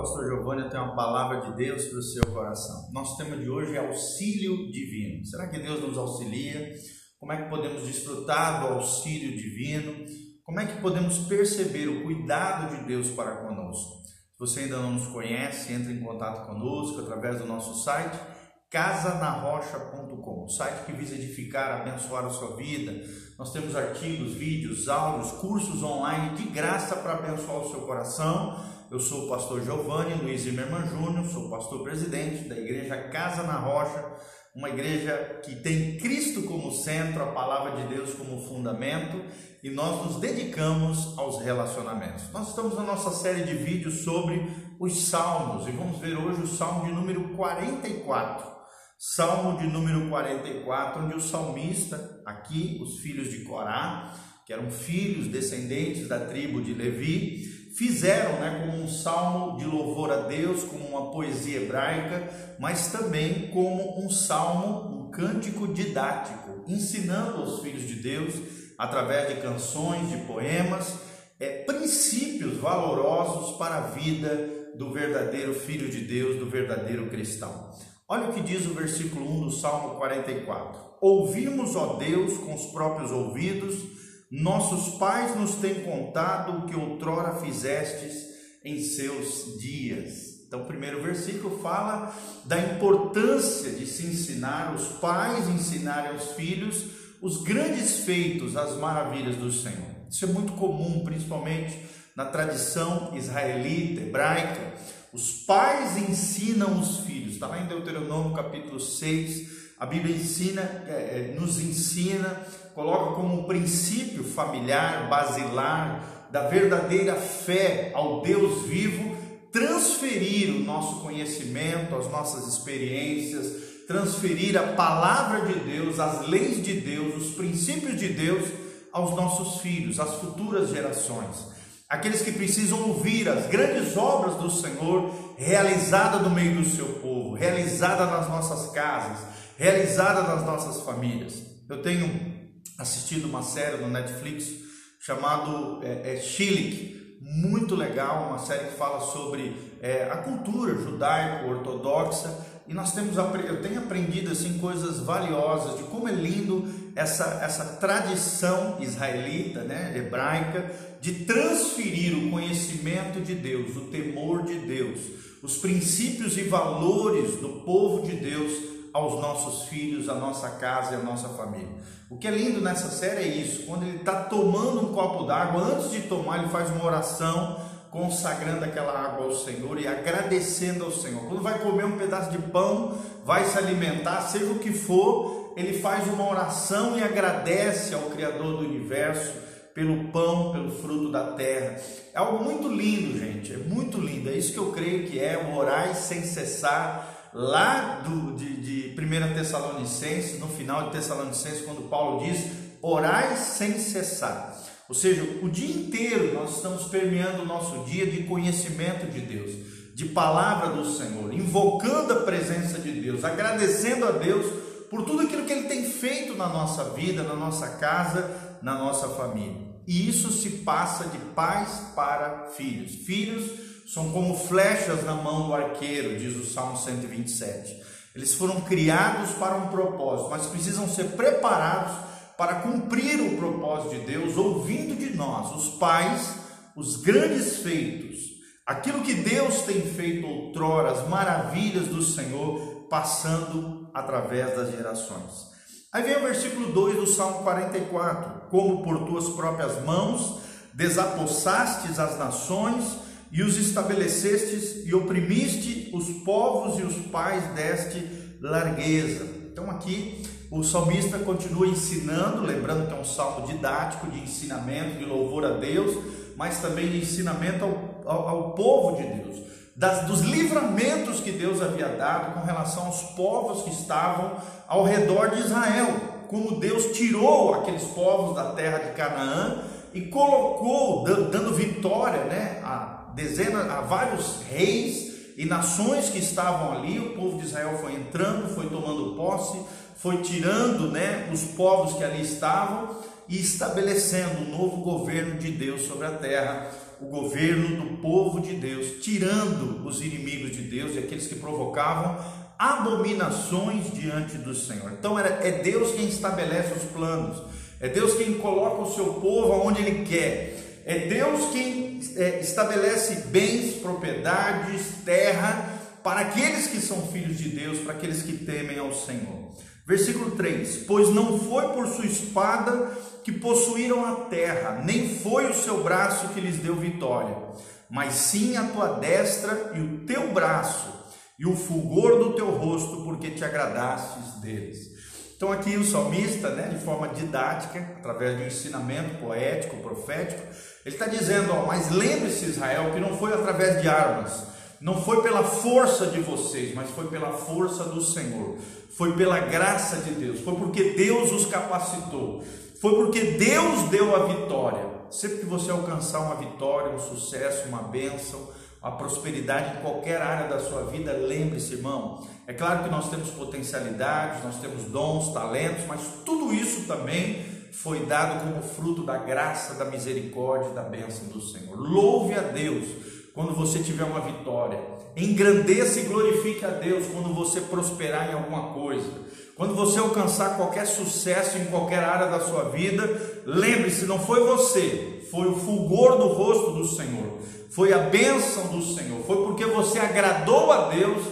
pastor Giovanni, tenho uma palavra de Deus para o seu coração. Nosso tema de hoje é auxílio divino. Será que Deus nos auxilia? Como é que podemos desfrutar do auxílio divino? Como é que podemos perceber o cuidado de Deus para conosco? Se você ainda não nos conhece, entre em contato conosco através do nosso site casanarrocha.com, site que visa edificar, abençoar a sua vida. Nós temos artigos, vídeos, áudios, cursos online de graça para abençoar o seu coração. Eu sou o pastor Giovanni Luiz Zimmermann Júnior, sou pastor presidente da igreja Casa na Rocha, uma igreja que tem Cristo como centro, a palavra de Deus como fundamento, e nós nos dedicamos aos relacionamentos. Nós estamos na nossa série de vídeos sobre os salmos e vamos ver hoje o salmo de número 44. Salmo de número 44, onde o salmista, aqui, os filhos de Corá, que eram filhos descendentes da tribo de Levi, fizeram né, como um salmo de louvor a Deus, como uma poesia hebraica, mas também como um salmo, um cântico didático, ensinando aos filhos de Deus, através de canções, de poemas, é, princípios valorosos para a vida do verdadeiro filho de Deus, do verdadeiro cristão. Olha o que diz o versículo 1 do Salmo 44. Ouvimos, ó Deus, com os próprios ouvidos, nossos pais nos têm contado o que outrora fizestes em seus dias. Então, o primeiro versículo fala da importância de se ensinar, os pais ensinarem aos filhos os grandes feitos, as maravilhas do Senhor. Isso é muito comum, principalmente na tradição israelita, hebraica. Os pais ensinam os filhos. Está lá em Deuteronômio capítulo 6. A Bíblia ensina, é, é, nos ensina, coloca como um princípio familiar, basilar, da verdadeira fé ao Deus vivo, transferir o nosso conhecimento, as nossas experiências, transferir a palavra de Deus, as leis de Deus, os princípios de Deus aos nossos filhos, às futuras gerações. Aqueles que precisam ouvir as grandes obras do Senhor realizada no meio do seu povo, realizada nas nossas casas, realizada nas nossas famílias. Eu tenho assistido uma série no Netflix chamado é, é muito legal, uma série que fala sobre é, a cultura judaico-ortodoxa e nós temos eu tenho aprendido assim coisas valiosas de como é lindo essa, essa tradição israelita, né, hebraica, de transferir o conhecimento de Deus, o temor de Deus, os princípios e valores do povo de Deus aos nossos filhos, à nossa casa e à nossa família. O que é lindo nessa série é isso: quando ele está tomando um copo d'água, antes de tomar, ele faz uma oração consagrando aquela água ao Senhor e agradecendo ao Senhor. Quando vai comer um pedaço de pão, vai se alimentar, seja o que for, ele faz uma oração e agradece ao Criador do universo pelo pão, pelo fruto da terra. É algo muito lindo, gente, é muito lindo. É isso que eu creio que é orar sem cessar. Lá do, de, de 1 Tessalonicenses, no final de Tessalonicenses, quando Paulo diz: orai sem cessar. Ou seja, o dia inteiro nós estamos permeando o nosso dia de conhecimento de Deus, de palavra do Senhor, invocando a presença de Deus, agradecendo a Deus por tudo aquilo que Ele tem feito na nossa vida, na nossa casa, na nossa família. E isso se passa de pais para filhos. Filhos são como flechas na mão do arqueiro, diz o Salmo 127. Eles foram criados para um propósito, mas precisam ser preparados para cumprir o propósito de Deus, ouvindo de nós, os pais, os grandes feitos, aquilo que Deus tem feito outrora, as maravilhas do Senhor, passando através das gerações. Aí vem o versículo 2 do Salmo 44: Como por tuas próprias mãos desapossastes as nações e os estabelecestes e oprimiste os povos e os pais deste largueza. Então aqui o salmista continua ensinando, lembrando que é um salmo didático de ensinamento, de louvor a Deus, mas também de ensinamento ao, ao, ao povo de Deus, das, dos livramentos que Deus havia dado com relação aos povos que estavam ao redor de Israel, como Deus tirou aqueles povos da terra de Canaã e colocou, dando vitória né, a dezenas, a vários reis e nações que estavam ali, o povo de Israel foi entrando, foi tomando posse, foi tirando né, os povos que ali estavam e estabelecendo um novo governo de Deus sobre a terra, o governo do povo de Deus, tirando os inimigos de Deus e aqueles que provocavam abominações diante do Senhor. Então é Deus quem estabelece os planos, é Deus quem coloca o seu povo onde Ele quer, é Deus quem é, estabelece bens, propriedades, terra para aqueles que são filhos de Deus, para aqueles que temem ao Senhor. Versículo 3: Pois não foi por sua espada que possuíram a terra, nem foi o seu braço que lhes deu vitória, mas sim a tua destra e o teu braço, e o fulgor do teu rosto, porque te agradastes deles. Então, aqui o salmista, né, de forma didática, através de um ensinamento poético, profético, ele está dizendo: ó, Mas lembre-se, Israel, que não foi através de armas, não foi pela força de vocês, mas foi pela força do Senhor, foi pela graça de Deus, foi porque Deus os capacitou, foi porque Deus deu a vitória. Sempre que você alcançar uma vitória, um sucesso, uma bênção, a prosperidade em qualquer área da sua vida, lembre-se, irmão. É claro que nós temos potencialidades, nós temos dons, talentos, mas tudo isso também foi dado como fruto da graça, da misericórdia, da bênção do Senhor. Louve a Deus quando você tiver uma vitória. Engrandeça e glorifique a Deus quando você prosperar em alguma coisa. Quando você alcançar qualquer sucesso em qualquer área da sua vida, lembre-se, não foi você, foi o fulgor do rosto do Senhor foi a bênção do Senhor, foi porque você agradou a Deus,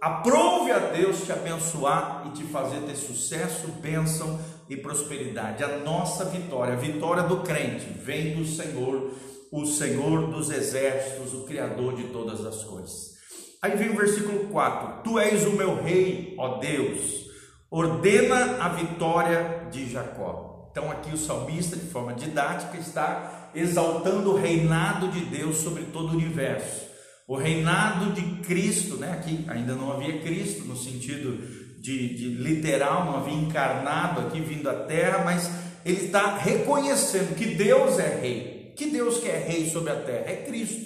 aprove a Deus te abençoar e te fazer ter sucesso, bênção e prosperidade. A nossa vitória, a vitória do crente, vem do Senhor, o Senhor dos exércitos, o Criador de todas as coisas. Aí vem o versículo 4: Tu és o meu rei, ó Deus, ordena a vitória de Jacó. Então, aqui o salmista, de forma didática, está exaltando o reinado de Deus sobre todo o universo. O reinado de Cristo, né? aqui ainda não havia Cristo no sentido de, de literal, não havia encarnado aqui vindo à terra, mas ele está reconhecendo que Deus é rei. Que Deus que é rei sobre a terra? É Cristo.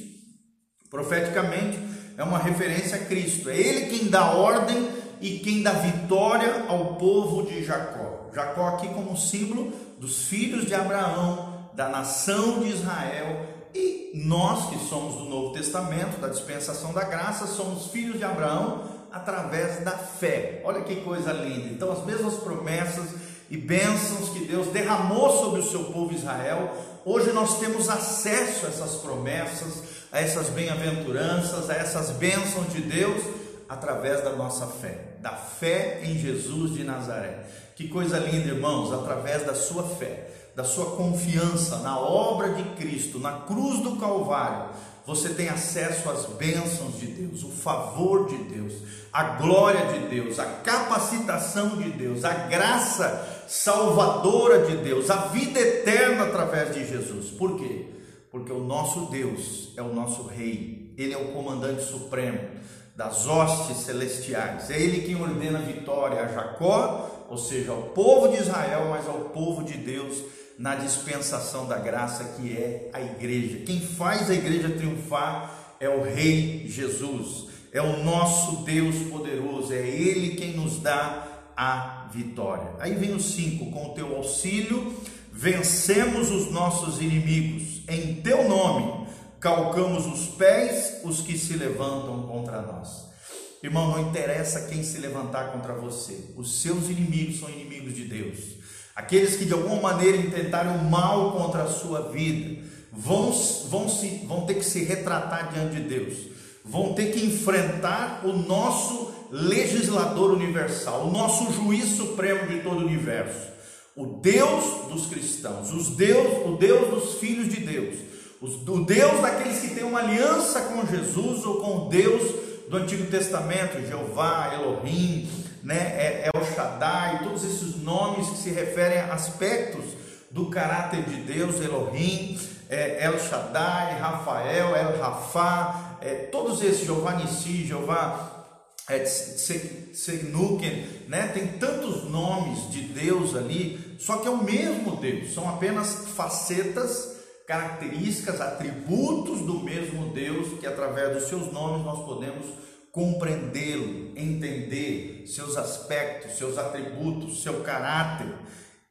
Profeticamente, é uma referência a Cristo. É Ele quem dá ordem e quem dá vitória ao povo de Jacó. Jacó aqui como símbolo dos filhos de Abraão, da nação de Israel, e nós que somos do Novo Testamento, da dispensação da graça, somos filhos de Abraão através da fé. Olha que coisa linda. Então, as mesmas promessas e bênçãos que Deus derramou sobre o seu povo Israel, hoje nós temos acesso a essas promessas, a essas bem-aventuranças, a essas bênçãos de Deus através da nossa fé, da fé em Jesus de Nazaré. Que coisa linda, irmãos, através da sua fé, da sua confiança na obra de Cristo, na cruz do Calvário, você tem acesso às bênçãos de Deus, o favor de Deus, a glória de Deus, a capacitação de Deus, a graça salvadora de Deus, a vida eterna através de Jesus. Por quê? Porque o nosso Deus é o nosso Rei, Ele é o comandante supremo das hostes celestiais. É Ele quem ordena vitória a Jacó ou seja, ao povo de Israel, mas ao povo de Deus na dispensação da graça que é a igreja. Quem faz a igreja triunfar é o Rei Jesus, é o nosso Deus poderoso, é Ele quem nos dá a vitória. Aí vem o 5: com o teu auxílio vencemos os nossos inimigos, em teu nome calcamos os pés os que se levantam contra nós. Irmão, não interessa quem se levantar contra você, os seus inimigos são inimigos de Deus. Aqueles que de alguma maneira intentaram mal contra a sua vida vão, vão, se, vão ter que se retratar diante de Deus, vão ter que enfrentar o nosso legislador universal, o nosso juiz supremo de todo o universo, o Deus dos cristãos, os Deus, o Deus dos filhos de Deus, o Deus daqueles que têm uma aliança com Jesus ou com Deus do Antigo Testamento, Jeová, Elohim, né, é, El Shaddai, todos esses nomes que se referem a aspectos do caráter de Deus, Elohim, é, El Shaddai, Rafael, El Rafa, é, todos esses, Jeová Nissi, Jeová é, né? tem tantos nomes de Deus ali, só que é o mesmo Deus, são apenas facetas características, atributos do mesmo Deus, que através dos seus nomes nós podemos compreendê-lo, entender seus aspectos, seus atributos, seu caráter.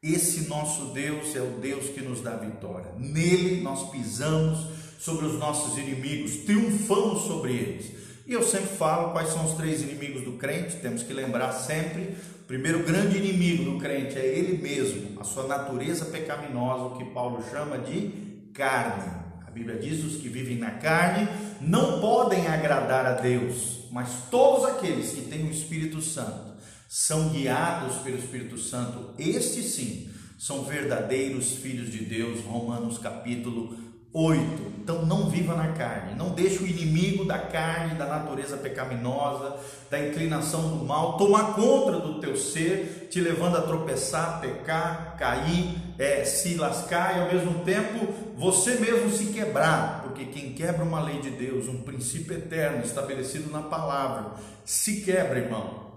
Esse nosso Deus é o Deus que nos dá vitória. Nele nós pisamos sobre os nossos inimigos, triunfamos sobre eles. E eu sempre falo quais são os três inimigos do crente, temos que lembrar sempre. O primeiro grande inimigo do crente é ele mesmo, a sua natureza pecaminosa, o que Paulo chama de carne. A Bíblia diz: os que vivem na carne não podem agradar a Deus, mas todos aqueles que têm o Espírito Santo são guiados pelo Espírito Santo, estes sim são verdadeiros filhos de Deus. Romanos capítulo 8. Então não viva na carne, não deixe o inimigo da carne, da natureza pecaminosa, da inclinação do mal tomar conta do teu ser, te levando a tropeçar, pecar, cair, é, se lascar e ao mesmo tempo você mesmo se quebrar, porque quem quebra uma lei de Deus, um princípio eterno estabelecido na palavra, se quebra, irmão.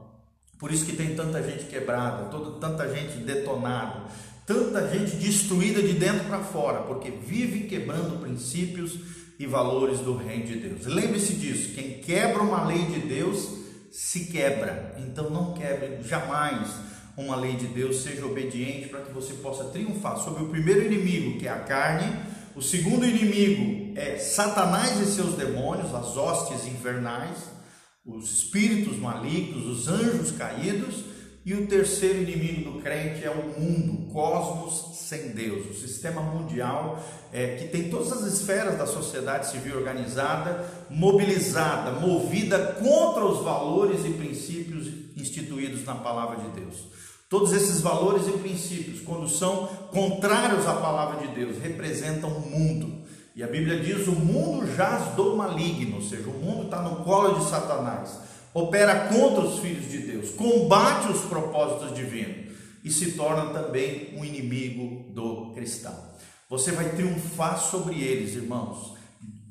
Por isso que tem tanta gente quebrada, toda, tanta gente detonada, tanta gente destruída de dentro para fora, porque vive quebrando princípios e valores do reino de Deus. Lembre-se disso: quem quebra uma lei de Deus se quebra. Então não quebre jamais uma lei de Deus, seja obediente para que você possa triunfar sobre o primeiro inimigo, que é a carne. O segundo inimigo é Satanás e seus demônios, as hostes infernais os espíritos malignos, os anjos caídos, e o terceiro inimigo do crente é o mundo, o cosmos sem Deus, o sistema mundial é, que tem todas as esferas da sociedade civil organizada, mobilizada, movida contra os valores e princípios instituídos na palavra de Deus. Todos esses valores e princípios, quando são contrários à palavra de Deus, representam o mundo. E a Bíblia diz: o mundo jaz do maligno, ou seja, o mundo está no colo de Satanás, opera contra os filhos de Deus, combate os propósitos divinos e se torna também um inimigo do cristão. Você vai triunfar sobre eles, irmãos,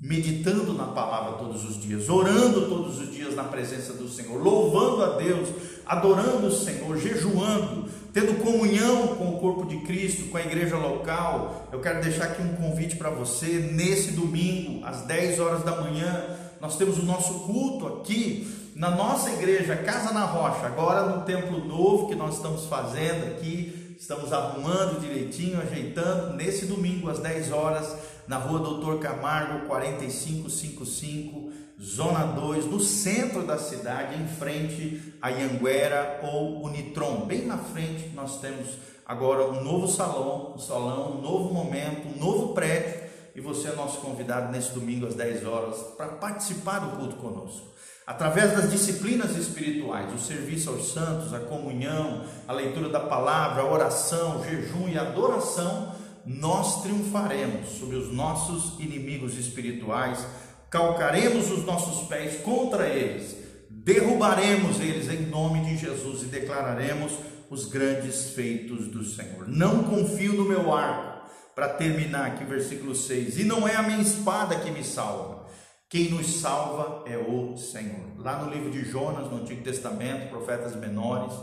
meditando na palavra todos os dias, orando todos os dias na presença do Senhor, louvando a Deus, adorando o Senhor, jejuando, tendo comunhão com o corpo de Cristo, com a igreja local, eu quero deixar aqui um convite para você. Nesse domingo, às 10 horas da manhã, nós temos o nosso culto aqui na nossa igreja Casa na Rocha, agora no templo novo que nós estamos fazendo aqui, estamos arrumando direitinho, ajeitando. Nesse domingo, às 10 horas, na rua Doutor Camargo, 4555 Zona 2, no centro da cidade, em frente a Ianguera ou Unitron. Bem na frente nós temos agora um novo salão, um salão, um novo momento, um novo prédio e você é nosso convidado nesse domingo às 10 horas para participar do culto conosco. Através das disciplinas espirituais, o serviço aos santos, a comunhão, a leitura da palavra, a oração, o jejum e a adoração, nós triunfaremos sobre os nossos inimigos espirituais calcaremos os nossos pés contra eles, derrubaremos eles em nome de Jesus e declararemos os grandes feitos do Senhor. Não confio no meu arco, para terminar aqui, versículo 6, e não é a minha espada que me salva. Quem nos salva é o Senhor. Lá no livro de Jonas, no Antigo Testamento, profetas menores,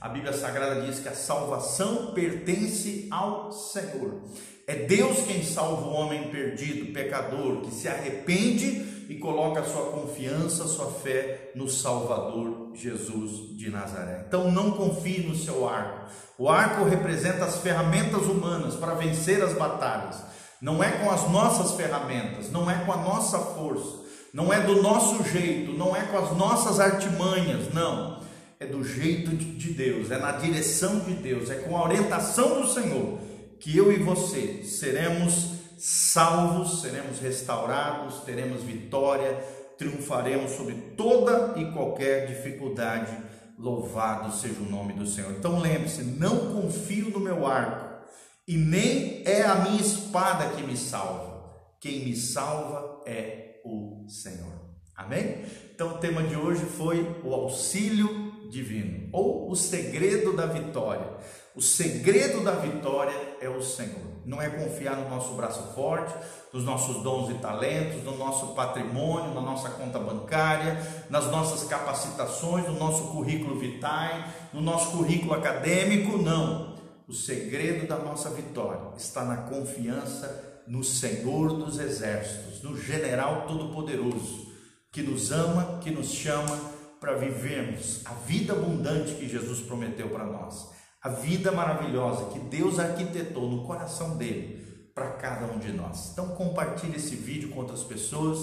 a Bíblia Sagrada diz que a salvação pertence ao Senhor. É Deus quem salva o homem perdido, pecador, que se arrepende e coloca sua confiança, sua fé no Salvador Jesus de Nazaré. Então não confie no seu arco. O arco representa as ferramentas humanas para vencer as batalhas. Não é com as nossas ferramentas, não é com a nossa força, não é do nosso jeito, não é com as nossas artimanhas, não. É do jeito de Deus, é na direção de Deus, é com a orientação do Senhor que eu e você seremos salvos, seremos restaurados, teremos vitória, triunfaremos sobre toda e qualquer dificuldade. Louvado seja o nome do Senhor. Então lembre-se: não confio no meu arco, e nem é a minha espada que me salva. Quem me salva é o Senhor. Amém? Então o tema de hoje foi o auxílio divino, ou o segredo da vitória. O segredo da vitória é o Senhor. Não é confiar no nosso braço forte, nos nossos dons e talentos, no nosso patrimônio, na nossa conta bancária, nas nossas capacitações, no nosso currículo vitae, no nosso currículo acadêmico. Não. O segredo da nossa vitória está na confiança no Senhor dos Exércitos, no General Todo-Poderoso, que nos ama, que nos chama para vivermos a vida abundante que Jesus prometeu para nós a vida maravilhosa que Deus arquitetou no coração dele para cada um de nós. Então compartilhe esse vídeo com outras pessoas,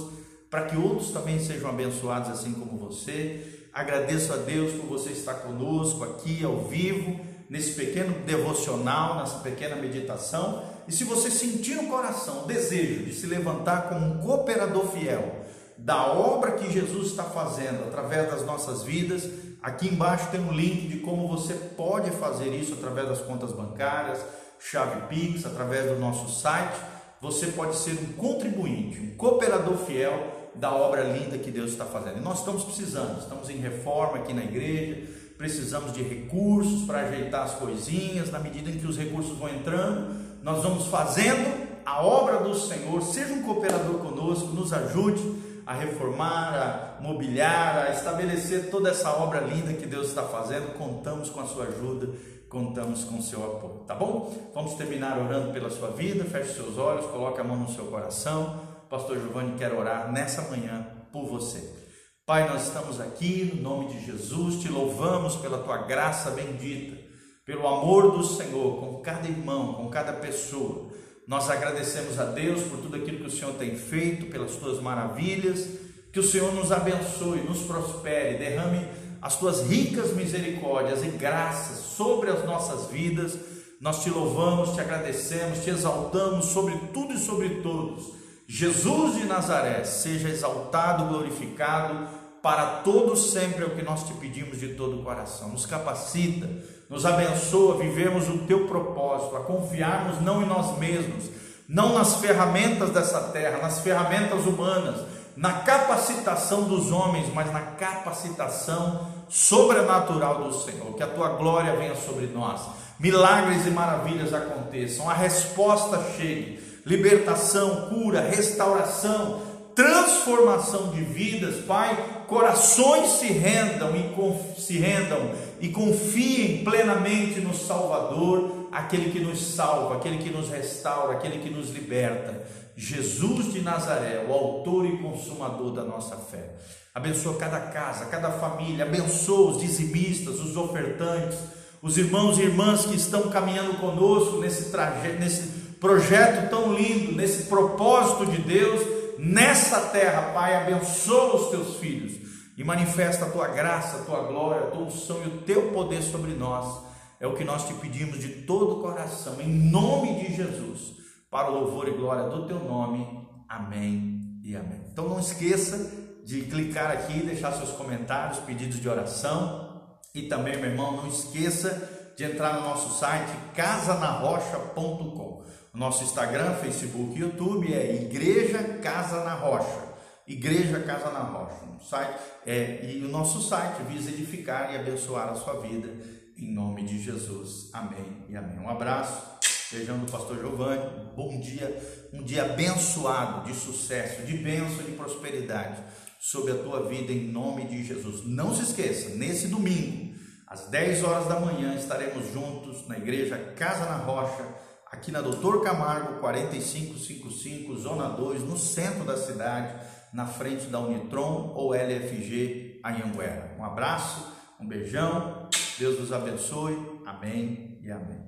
para que outros também sejam abençoados assim como você. Agradeço a Deus por você estar conosco aqui ao vivo, nesse pequeno devocional, nessa pequena meditação. E se você sentir no coração o desejo de se levantar como um cooperador fiel da obra que Jesus está fazendo através das nossas vidas, aqui embaixo tem um link de como você pode fazer isso através das contas bancárias, chave Pix, através do nosso site. Você pode ser um contribuinte, um cooperador fiel da obra linda que Deus está fazendo. E nós estamos precisando, estamos em reforma aqui na igreja, precisamos de recursos para ajeitar as coisinhas, na medida em que os recursos vão entrando, nós vamos fazendo a obra do Senhor. Seja um cooperador conosco, nos ajude a reformar, a mobiliar, a estabelecer toda essa obra linda que Deus está fazendo. Contamos com a sua ajuda, contamos com o seu apoio, tá bom? Vamos terminar orando pela sua vida. Feche seus olhos, coloque a mão no seu coração. Pastor Giovanni quer orar nessa manhã por você. Pai, nós estamos aqui no nome de Jesus, te louvamos pela tua graça bendita, pelo amor do Senhor com cada irmão, com cada pessoa. Nós agradecemos a Deus por tudo aquilo que o Senhor tem feito, pelas tuas maravilhas. Que o Senhor nos abençoe, nos prospere, derrame as tuas ricas misericórdias e graças sobre as nossas vidas. Nós te louvamos, te agradecemos, te exaltamos sobre tudo e sobre todos. Jesus de Nazaré, seja exaltado, glorificado para todos sempre é o que nós te pedimos de todo o coração. Nos capacita, nos abençoa, vivemos o teu propósito, a confiarmos não em nós mesmos, não nas ferramentas dessa terra, nas ferramentas humanas, na capacitação dos homens, mas na capacitação sobrenatural do Senhor. Que a tua glória venha sobre nós, milagres e maravilhas aconteçam, a resposta chegue, libertação, cura, restauração, transformação de vidas, Pai, corações se rendam e se rendam e confiem plenamente no Salvador, aquele que nos salva, aquele que nos restaura, aquele que nos liberta. Jesus de Nazaré, o autor e consumador da nossa fé. Abençoa cada casa, cada família, abençoa os dizimistas, os ofertantes, os irmãos e irmãs que estão caminhando conosco nesse trajeto, nesse projeto tão lindo, nesse propósito de Deus nessa terra, Pai, abençoa os teus filhos e manifesta a tua graça, a tua glória, a tua unção e o teu poder sobre nós. É o que nós te pedimos de todo o coração, em nome de Jesus, para o louvor e glória do teu nome. Amém e amém. Então não esqueça de clicar aqui, deixar seus comentários, pedidos de oração e também, meu irmão, não esqueça de entrar no nosso site casanarrocha.com. Nosso Instagram, Facebook e YouTube é Igreja Casa na Rocha. Igreja Casa na Rocha. Site, é, e o nosso site visa edificar e abençoar a sua vida. Em nome de Jesus. Amém e amém. Um abraço. Beijão do pastor Giovanni. Bom dia. Um dia abençoado, de sucesso, de bênção de prosperidade sobre a tua vida em nome de Jesus. Não se esqueça, nesse domingo, às 10 horas da manhã, estaremos juntos na igreja Casa na Rocha aqui na Doutor Camargo 4555, Zona 2, no centro da cidade, na frente da Unitron ou LFG Anhanguera. Um abraço, um beijão, Deus nos abençoe, amém e amém.